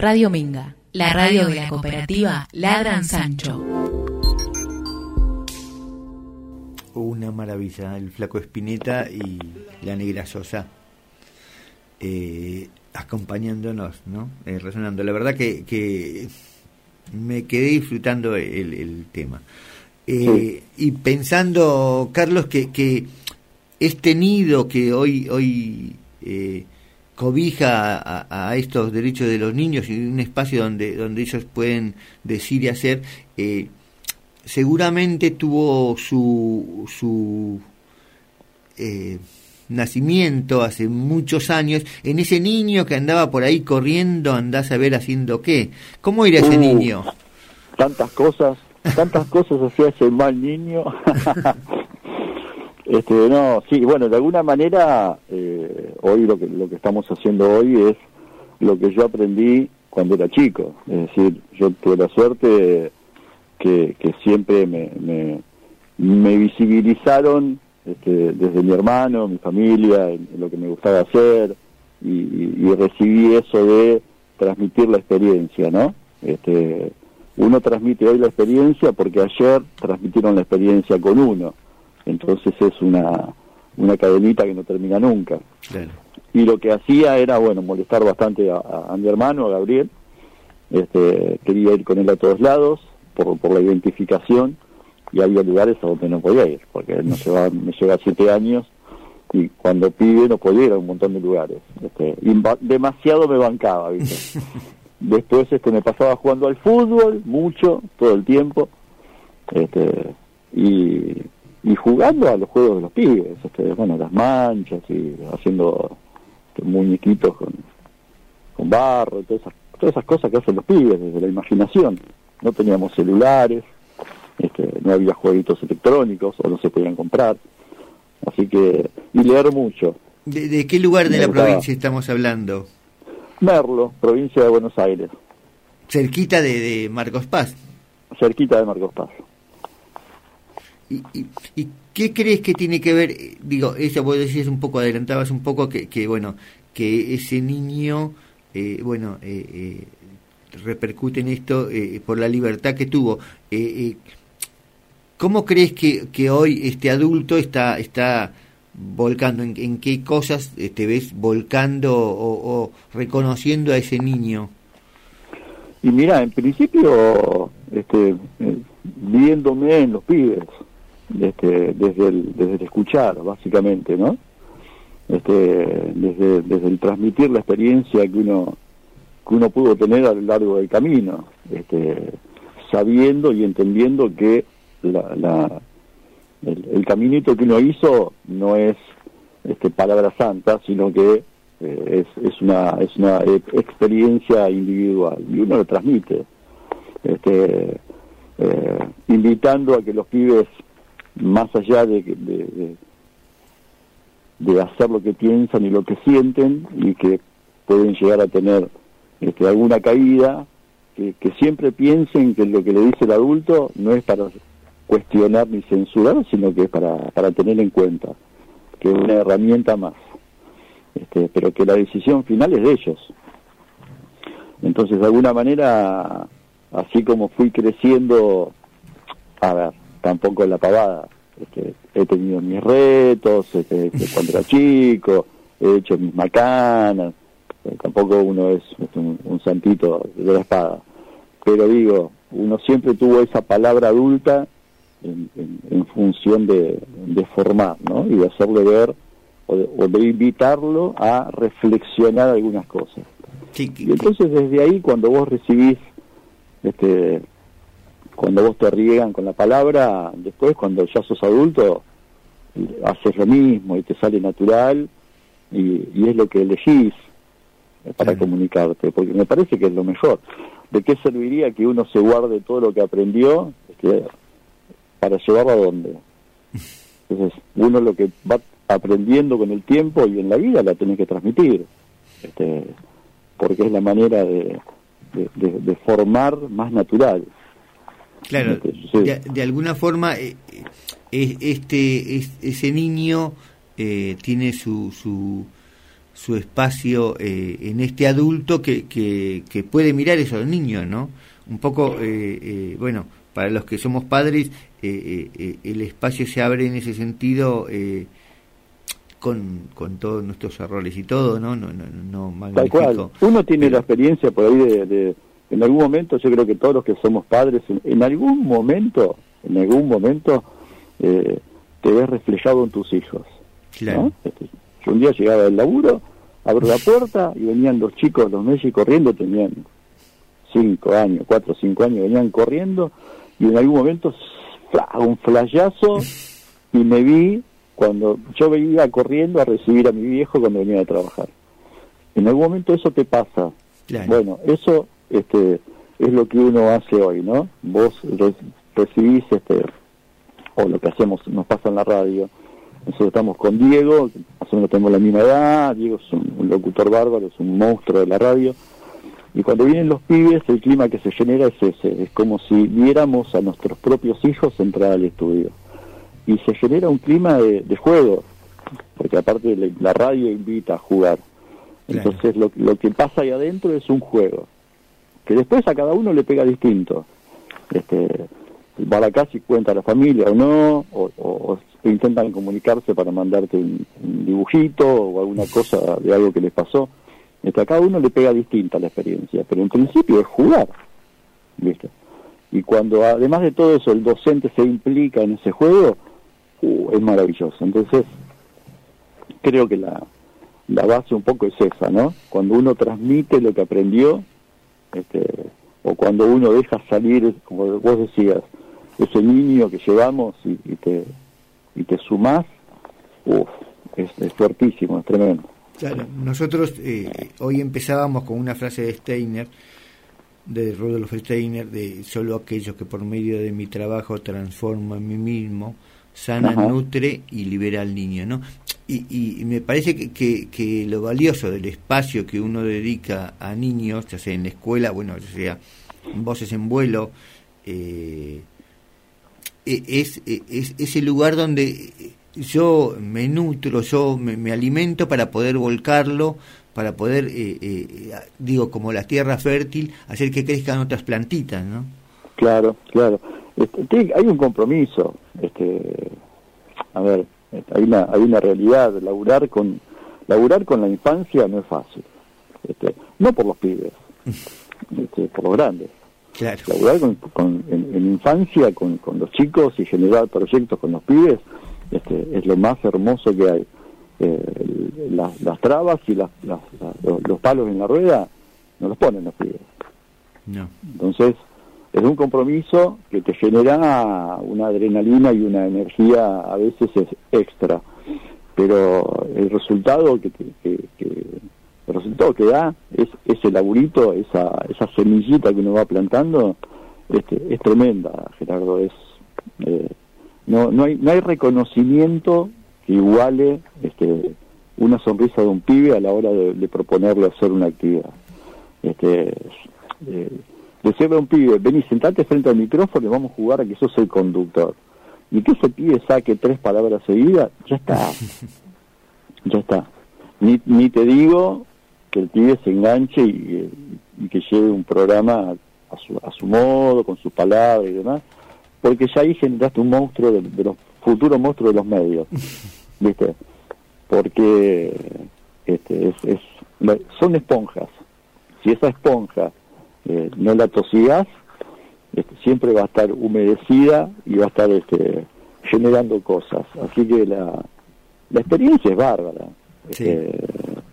Radio Minga, la radio de la cooperativa Ladran Sancho. Una maravilla, el flaco Espineta y la negra Sosa eh, acompañándonos, ¿no? Eh, resonando. La verdad que, me quedé disfrutando el, tema. Eh, y pensando, Carlos, que, que este nido que hoy, hoy eh, cobija a, estos derechos de los niños y un espacio donde, donde ellos pueden decir y hacer, eh, seguramente tuvo su, su eh, nacimiento hace muchos años en ese niño que andaba por ahí corriendo, andás a ver haciendo qué. ¿Cómo era ese uh, niño? Tantas cosas, tantas cosas hacía ese mal niño. Este, no, sí, bueno, de alguna manera, eh, hoy lo que, lo que estamos haciendo hoy es lo que yo aprendí cuando era chico. Es decir, yo tuve la suerte que, que siempre me, me, visibilizaron este, desde mi hermano, mi familia, en, lo que me gustaba hacer, y, recibí eso de transmitir la experiencia, ¿no? Este, uno transmite hoy la experiencia porque ayer transmitieron la experiencia con uno entonces es una, una cadenita que no termina nunca. Y lo que hacía era, bueno, molestar bastante a, mi hermano, a Gabriel, este, quería ir con él a todos lados por, por la identificación y había lugares a donde no podía ir, porque él me lleva, me lleva siete años y cuando pide no podía ir a un montón de lugares. Este, demasiado me bancaba, ¿viste? Después este, me pasaba jugando al fútbol, mucho, todo el tiempo, este, y y jugando a los juegos de los pibes, este, bueno, las manchas y haciendo este, muñequitos con, con barro, todas esas, todas esas cosas que hacen los pibes desde la imaginación. No teníamos celulares, este, no había jueguitos electrónicos o no se podían comprar, así que, y leer mucho. ¿De, qué lugar de la provincia estamos hablando? Merlo, provincia de Buenos Aires. Cerquita de, de Marcos Paz. Cerquita de Marcos Paz. ¿Y, qué crees que tiene que ver? Digo, eso vos decías un poco, adelantabas un poco que, que bueno, que ese niño, eh, bueno, eh, eh, repercute en esto por la libertad que tuvo. ¿Cómo crees que, que hoy este adulto está, está volcando? ¿En, qué cosas te ves volcando o, o, reconociendo a ese niño? Y mira, en principio, este, viéndome en los pibes, este, desde, el, desde el escuchar, básicamente, ¿no? Este, desde, desde el transmitir la experiencia que uno, que uno pudo tener a lo largo del camino, este, sabiendo y entendiendo que la, la, el, caminito que uno hizo no es este, palabra santa, sino que eh, es, es, una, es una experiencia individual y uno lo transmite, este, eh, invitando a que los pibes más allá de, de, de, hacer lo que piensan y lo que sienten y que pueden llegar a tener este, alguna caída, que, siempre piensen que lo que le dice el adulto no es para cuestionar ni censurar, sino que es para, para tener en cuenta, que es una herramienta más, este, pero que la decisión final es de ellos. Entonces, de alguna manera, así como fui creciendo, a ver, tampoco en la pavada. Este, he tenido mis retos este, cuando era chico, he hecho mis macanas, eh, tampoco uno es, un, santito de la espada. Pero digo, uno siempre tuvo esa palabra adulta en, función de, formar, ¿no? Y de hacerle ver o de, invitarlo a reflexionar algunas cosas. y entonces desde ahí, cuando vos recibís este, cuando vos te riegan con la palabra, después cuando ya sos adulto, haces lo mismo y te sale natural y, es lo que elegís para comunicarte, porque me parece que es lo mejor. ¿De qué serviría que uno se guarde todo lo que aprendió este, para llevarlo a dónde? Entonces, uno lo que va aprendiendo con el tiempo y en la vida la tenés que transmitir, este, porque es la manera de, de formar más natural. Claro, de, alguna forma eh, eh, este ese niño eh, tiene su, su, su espacio eh, en este adulto que, que, que, puede mirar esos niños, ¿no? Un poco, eh, eh, bueno, para los que somos padres, el espacio se abre en ese sentido con, con todos nuestros errores y todo, ¿no? No, no, no Tal cual. Uno tiene la experiencia por ahí de, en algún momento, yo creo que todos los que somos padres, en, algún momento, en algún momento, te ves reflejado en tus hijos. Claro. Este, yo un día llegaba del laburo, abro la puerta y venían los chicos, los meses corriendo, tenían cinco años, cuatro o cinco años, venían corriendo y en algún momento un flayazo y me vi cuando yo veía corriendo a recibir a mi viejo cuando venía a trabajar. En algún momento eso te pasa. Bueno, eso este es lo que uno hace hoy, ¿no? Vos recibís este o lo que hacemos nos pasa en la radio nosotros estamos con Diego, más o menos tenemos la misma edad, Diego es un, locutor bárbaro, es un monstruo de la radio, y cuando vienen los pibes el clima que se genera es ese, es como si viéramos a nuestros propios hijos entrar al estudio. Y se genera un clima de, juego, porque aparte la, radio invita a jugar. Entonces lo, lo que pasa ahí adentro es un juego, que después a cada uno le pega distinto. Este, y cuenta la familia o no, o, intentan comunicarse para mandarte un, dibujito o alguna cosa de algo que les pasó. Este, a cada uno le pega distinta la experiencia, pero en principio es jugar. ¿viste? Y cuando además de todo eso el docente se implica en ese juego, uh, es maravilloso. Entonces, creo que la, la base un poco es esa, ¿no? Cuando uno transmite lo que aprendió, este, o cuando uno deja salir, como vos decías, ese niño que llevamos y, te y te sumás, uf, es, fuertísimo, es tremendo. Claro, nosotros eh, hoy empezábamos con una frase de Steiner, de Rudolf Steiner, de solo aquellos que por medio de mi trabajo transformo en mí mismo, sana, nutre y libera al niño, ¿no? Y, y me parece que, que, que, lo valioso del espacio que uno dedica a niños, ya sea en la escuela, bueno, ya sea voces en vuelo, eh, e, es, e, es ese lugar donde yo me nutro, yo me, alimento para poder volcarlo, para poder, eh, eh, digo, como la tierra fértil, hacer que crezcan otras plantitas, ¿no? Claro, claro. Este, hay un compromiso. Este, a ver, hay una, hay una realidad. Laburar con, laburar con la infancia no es fácil. Este, no por los pibes, este, por los grandes. Claro. con, en, infancia con, los chicos y generar proyectos con los pibes este, es lo más hermoso que hay. Eh, las, trabas y las, los, palos en la rueda no los ponen los pibes. No. Entonces, es un compromiso que te genera una adrenalina y una energía a veces es extra, pero el resultado que, que, que el resultado que da es ese laburito, esa, esa semillita que uno va plantando, este, es tremenda, Gerardo. Es, eh, no, no, hay, no hay reconocimiento que iguale este, una sonrisa de un pibe a la hora de, proponerle hacer una actividad. Este, eh, decirle a un pibe, vení, sentate frente al micrófono y vamos a jugar a que sos el conductor. Y que ese pibe saque tres palabras seguidas, ya está. ya está. Ni, ni te digo que el pibe se enganche y, que lleve un programa a su, a su modo, con sus palabras y demás, porque ya ahí generaste un monstruo de, los futuros monstruos de los medios, ¿viste? Porque este, es, es, son esponjas. Si esa esponja eh, no la tosigas, este, siempre va a estar humedecida y va a estar este, generando cosas. Así que la, la experiencia es bárbara. Este,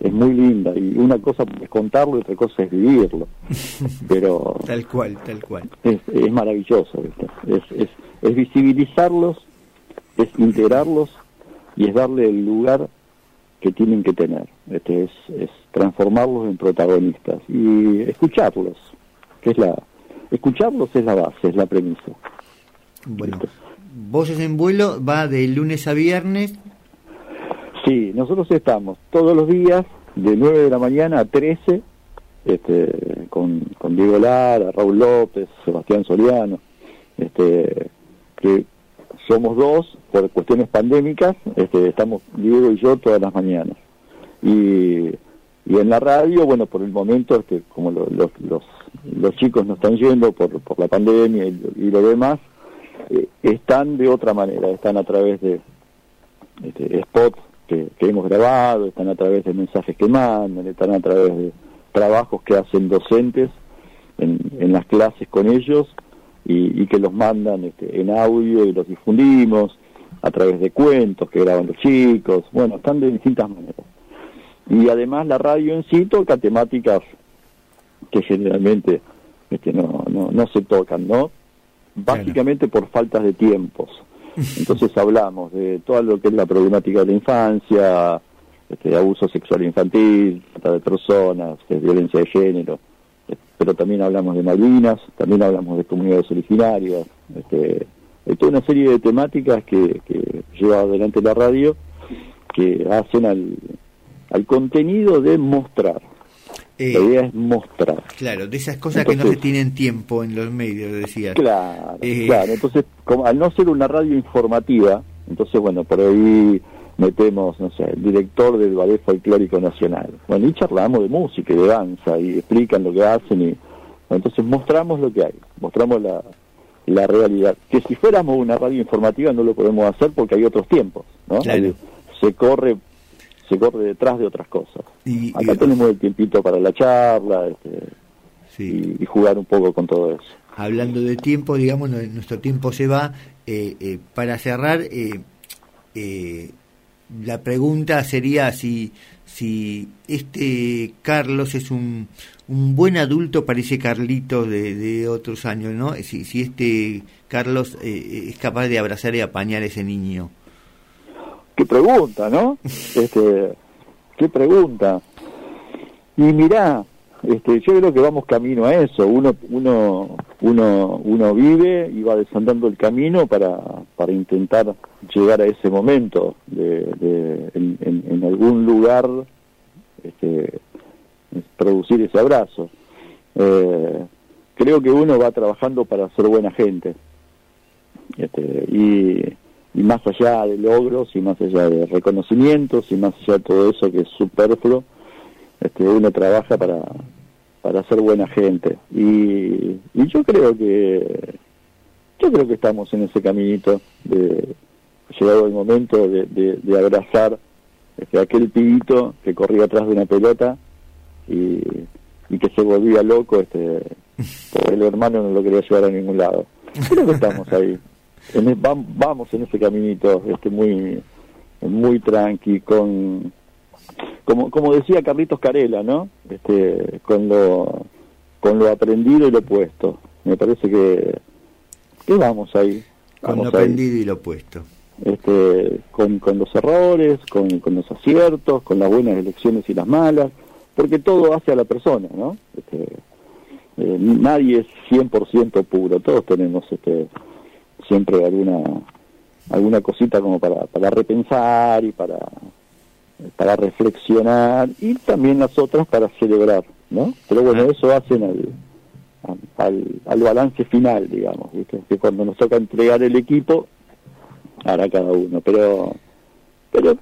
es muy linda y una cosa es contarlo y otra cosa es vivirlo. Pero tal cual, tal cual. Es, es maravilloso, es, es, es visibilizarlos, es integrarlos y es darle el lugar que tienen que tener. Este es, es transformarlos en protagonistas y escucharlos, que es la escucharlos es la base, es la premisa. Bueno, Voces en vuelo va de lunes a viernes Sí, nosotros estamos todos los días de 9 de la mañana a 13 este, con, con Diego Lara, Raúl López, Sebastián Soriano, este, que somos dos por cuestiones pandémicas, este, estamos Diego y yo todas las mañanas. Y y en la radio, bueno, por el momento, este, como los, los, chicos no están yendo por, por la pandemia y, lo demás, eh, están de otra manera, están a través de este, spots que, hemos grabado, están a través de mensajes que mandan, están a través de trabajos que hacen docentes en, en las clases con ellos y, que los mandan este, en audio y los difundimos a través de cuentos que graban los chicos, bueno, están de distintas maneras. Y además la radio en sí toca temáticas que generalmente este, no, no, no se tocan, ¿no? Básicamente por faltas de tiempos. Entonces hablamos de todo lo que es la problemática de la infancia, este, abuso sexual infantil, trata de personas, este, violencia de género, pero también hablamos de Malvinas, también hablamos de comunidades originarias, este, hay toda una serie de temáticas que, que lleva adelante la radio que hacen al, al contenido de mostrar. Eh, la idea es mostrar. Claro, de esas cosas que no se tienen tiempo en los medios. Claro, eh, claro. Entonces, como, al no ser una radio informativa, entonces, bueno, por ahí metemos, no sé, el director del Ballet Folclórico Nacional. Bueno, y charlamos de música y de danza y explican lo que hacen y entonces mostramos lo que hay, mostramos la, la realidad. Que si fuéramos una radio informativa no lo podemos hacer porque hay otros tiempos, ¿no? Se corre se corre detrás de otras cosas. Y, Acá tenemos el tiempito para la charla este, y, jugar un poco con todo eso. Hablando de tiempo, digamos, nuestro tiempo se va. Eh, eh, para cerrar, eh, eh la pregunta sería si, si este Carlos es un, un buen adulto para ese Carlito de, de otros años, ¿no? Si, si este Carlos eh, es capaz de abrazar y apañar a ese niño. Qué pregunta, ¿no? Este, qué pregunta. Y mirá, este, yo creo que vamos camino a eso. Uno, uno, uno, uno vive y va desandando el camino para, para intentar llegar a ese momento de, en, algún lugar este, producir ese abrazo. Eh, creo que uno va trabajando para ser buena gente. Este, y, y más allá de logros y más allá de reconocimientos y más allá de todo eso que es superfluo, este, uno trabaja para, para ser buena gente. Y, y yo creo que yo creo que estamos en ese caminito de llegado el momento de, de, abrazar este, aquel pibito que corría atrás de una pelota y, y que se volvía loco este porque el hermano no lo quería llevar a ningún lado. Creo que estamos ahí. En vamos en ese caminito este muy muy tranqui con como como decía Carlitos Carela no este con lo con lo aprendido y lo puesto. Me parece que que vamos ahí con lo aprendido y lo puesto. Este con, con los errores con, con los aciertos con las buenas elecciones y las malas porque todo hace a la persona no este, eh, nadie es 100% puro todos tenemos este siempre alguna alguna cosita como para, para repensar y para para reflexionar y también las otras para celebrar, ¿no? Pero bueno, eso hacen al, al, al balance final, digamos, que cuando nos toca entregar el equipo, hará cada uno, pero pero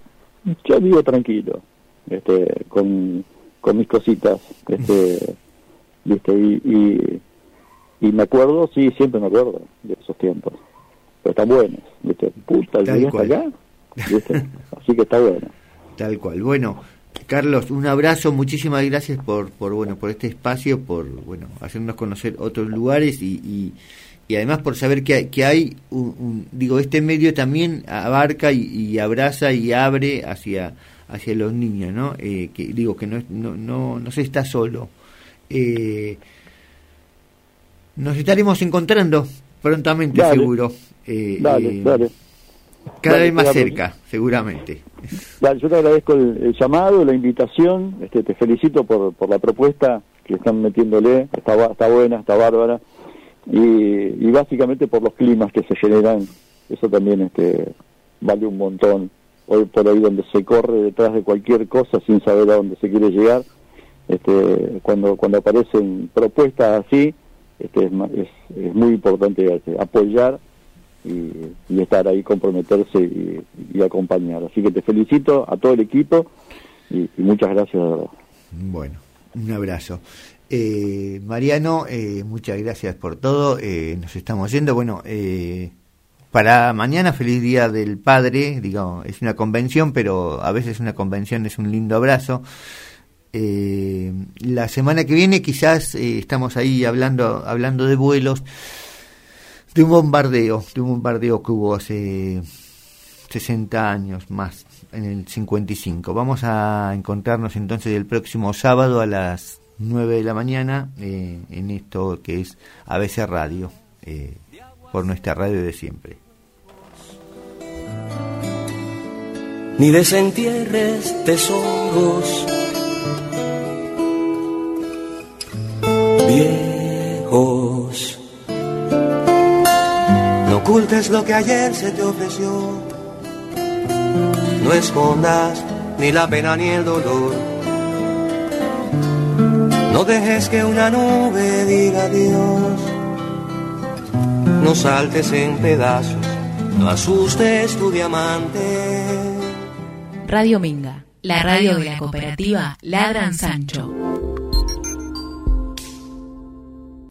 yo vivo tranquilo, este, con, con mis cositas, este, ¿viste? Y, y, y me acuerdo, sí, siempre me acuerdo de esos tiempos pero están buenos, ¿viste? Puta, el hasta acá, Así que está bueno. Tal cual. Bueno, Carlos, un abrazo, muchísimas gracias por, por bueno, por este espacio, por bueno, hacernos conocer otros lugares y, y, además por saber que hay, que hay un, digo, este medio también abarca y, abraza y abre hacia hacia los niños, ¿no? Eh, que digo que no, no, no, no se está solo. Eh, nos estaremos encontrando prontamente, seguro. Eh, dale, dale. Cada vez más cerca, seguramente. Dale, yo te agradezco el, llamado, la invitación, este, te felicito por, por la propuesta que están metiéndole, está, está buena, está bárbara, y, y básicamente por los climas que se generan, eso también este, vale un montón. Hoy por ahí donde se corre detrás de cualquier cosa sin saber a dónde se quiere llegar, este, cuando, cuando aparecen propuestas así, este, es, es, es muy importante apoyar y, estar ahí, comprometerse y, acompañar. Así que te felicito a todo el equipo y, muchas gracias. Bueno, un abrazo. Eh, Mariano, eh, muchas gracias por todo. Eh, nos estamos yendo. Bueno, para mañana, feliz Día del Padre. Digamos, es una convención, pero a veces una convención es un lindo abrazo. La semana que viene quizás estamos ahí hablando, hablando de vuelos, de un bombardeo, de un bombardeo que hubo hace 60 años más, en el 55. Vamos a encontrarnos entonces el próximo sábado a las 9 de la mañana eh, en esto que es ABC Radio, eh, por nuestra radio de siempre. Ni desentierres tesoros viejos. No ocultes lo que ayer se te ofreció. No escondas ni la pena ni el dolor no dejes que una nube diga adiós. No saltes en pedazos, no asustes tu diamante. Radio Minga, la radio de la cooperativa Ladran Sancho.